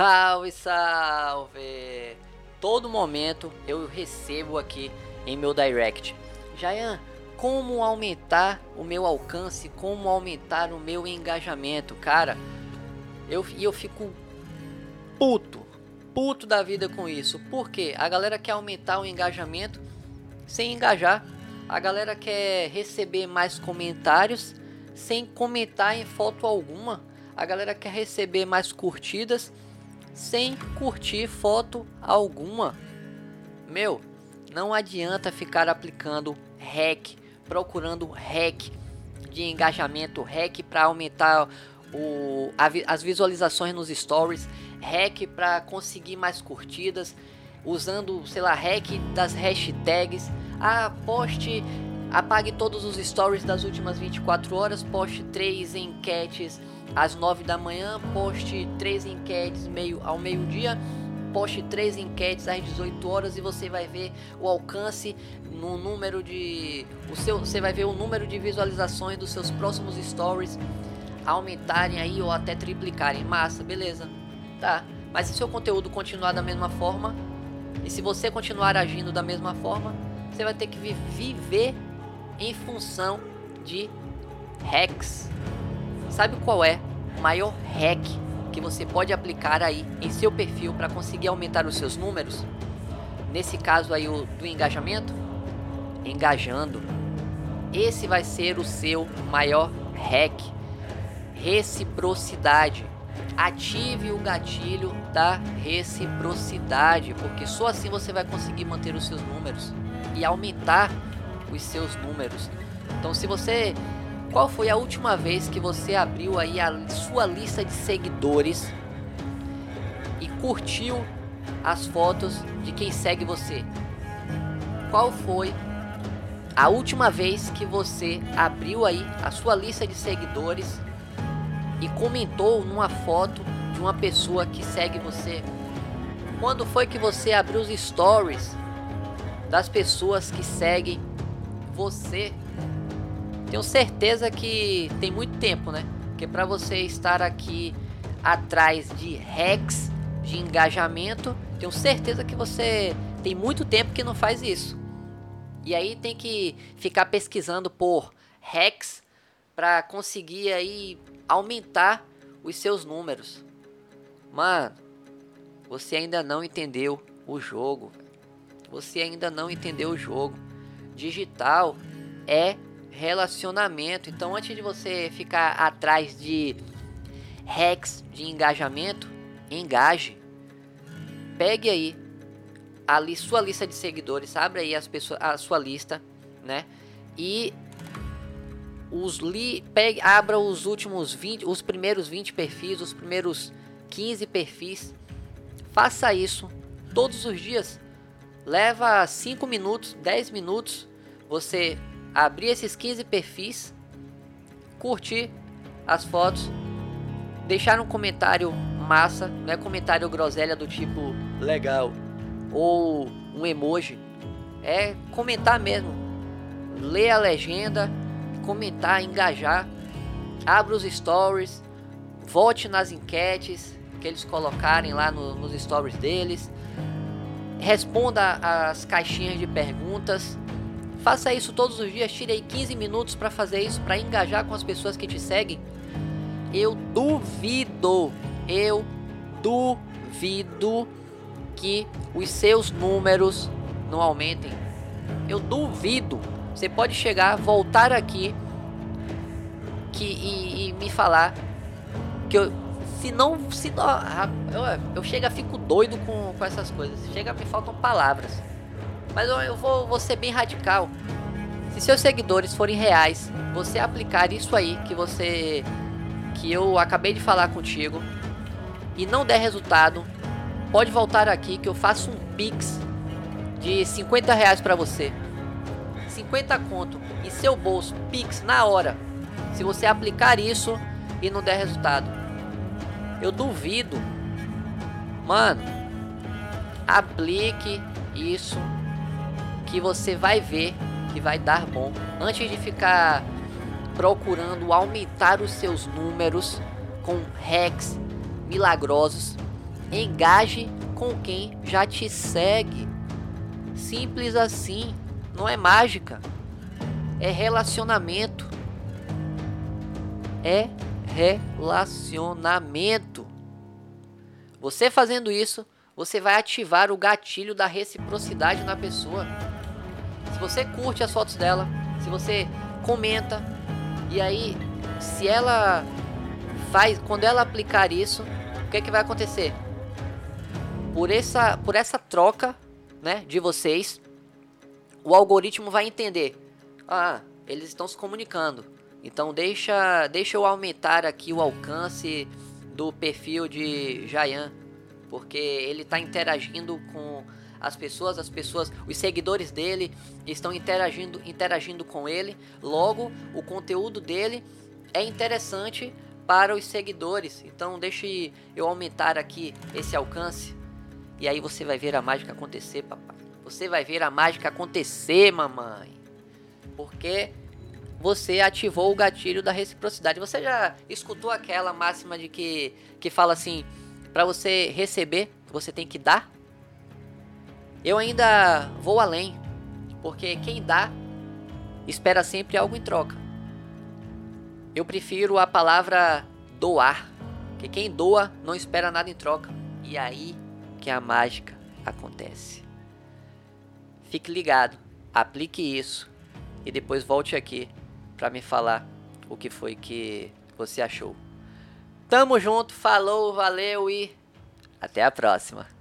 Salve, salve! Todo momento eu recebo aqui em meu direct. Jayan, como aumentar o meu alcance, como aumentar o meu engajamento, cara? Eu, eu fico puto, puto da vida com isso. Porque a galera quer aumentar o engajamento sem engajar. A galera quer receber mais comentários sem comentar em foto alguma. A galera quer receber mais curtidas sem curtir foto alguma. Meu, não adianta ficar aplicando hack, procurando hack de engajamento, hack para aumentar o, a, as visualizações nos stories, hack para conseguir mais curtidas, usando, sei lá, hack das hashtags. Ah, poste, apague todos os stories das últimas 24 horas, poste três enquetes às 9 da manhã, poste três enquetes meio ao meio-dia, poste três enquetes às 18 horas e você vai ver o alcance no número de o seu, você vai ver o número de visualizações dos seus próximos stories aumentarem aí ou até triplicarem. Massa, beleza? Tá. Mas se seu conteúdo continuar da mesma forma e se você continuar agindo da mesma forma, você vai ter que viver em função de hacks. Sabe qual é o maior hack que você pode aplicar aí em seu perfil para conseguir aumentar os seus números? Nesse caso aí o do engajamento, engajando. Esse vai ser o seu maior hack. Reciprocidade. Ative o gatilho da reciprocidade, porque só assim você vai conseguir manter os seus números e aumentar os seus números. Então, se você qual foi a última vez que você abriu aí a sua lista de seguidores e curtiu as fotos de quem segue você? Qual foi a última vez que você abriu aí a sua lista de seguidores e comentou numa foto de uma pessoa que segue você? Quando foi que você abriu os stories das pessoas que seguem você? Tenho certeza que tem muito tempo, né? Porque para você estar aqui atrás de hacks de engajamento, tenho certeza que você tem muito tempo que não faz isso. E aí tem que ficar pesquisando por hacks para conseguir aí aumentar os seus números. Mano, você ainda não entendeu o jogo. Você ainda não entendeu o jogo. Digital é relacionamento. Então, antes de você ficar atrás de hacks de engajamento, engaje. Pegue aí a sua lista de seguidores, abre aí as pessoas, a sua lista, né? E os li, pegue, abra os últimos 20, os primeiros 20 perfis, os primeiros 15 perfis. Faça isso todos os dias. Leva 5 minutos, 10 minutos. Você abrir esses 15 perfis, curtir as fotos, deixar um comentário massa, não é comentário groselha do tipo legal ou um emoji, é comentar mesmo, ler a legenda, comentar, engajar, abra os stories, vote nas enquetes que eles colocarem lá no, nos stories deles, responda as caixinhas de perguntas Faça isso todos os dias, tire aí 15 minutos para fazer isso, para engajar com as pessoas que te seguem. Eu duvido, eu duvido que os seus números não aumentem. Eu duvido. Você pode chegar, voltar aqui que, e, e me falar que eu, se não, se não, eu, eu chego fico doido com, com essas coisas. Chega, me faltam palavras. Mas eu, vou, vou ser bem radical. Se seus seguidores forem reais, você aplicar isso aí que você que eu acabei de falar contigo e não der resultado, pode voltar aqui que eu faço um pix de 50 reais para você. 50 conto em seu bolso, pix na hora. Se você aplicar isso e não der resultado, eu duvido. Mano, aplique isso que você vai ver que vai dar bom. Antes de ficar procurando aumentar os seus números com hacks milagrosos, engaje com quem já te segue. Simples assim, não é mágica. É relacionamento. É relacionamento. Você fazendo isso, você vai ativar o gatilho da reciprocidade na pessoa. Você curte as fotos dela, se você comenta, e aí, se ela faz, quando ela aplicar isso, o que, é que vai acontecer? Por essa, por essa troca, né, de vocês, o algoritmo vai entender. Ah, eles estão se comunicando. Então deixa, deixa eu aumentar aqui o alcance do perfil de Jayan, porque ele está interagindo com as pessoas, as pessoas, os seguidores dele estão interagindo, interagindo com ele. Logo, o conteúdo dele é interessante para os seguidores. Então, deixe eu aumentar aqui esse alcance. E aí você vai ver a mágica acontecer, papai. Você vai ver a mágica acontecer, mamãe. Porque você ativou o gatilho da reciprocidade. Você já escutou aquela máxima de que que fala assim, para você receber, você tem que dar? Eu ainda vou além, porque quem dá espera sempre algo em troca. Eu prefiro a palavra doar, que quem doa não espera nada em troca. E aí que a mágica acontece. Fique ligado, aplique isso e depois volte aqui para me falar o que foi que você achou. Tamo junto, falou, valeu e até a próxima.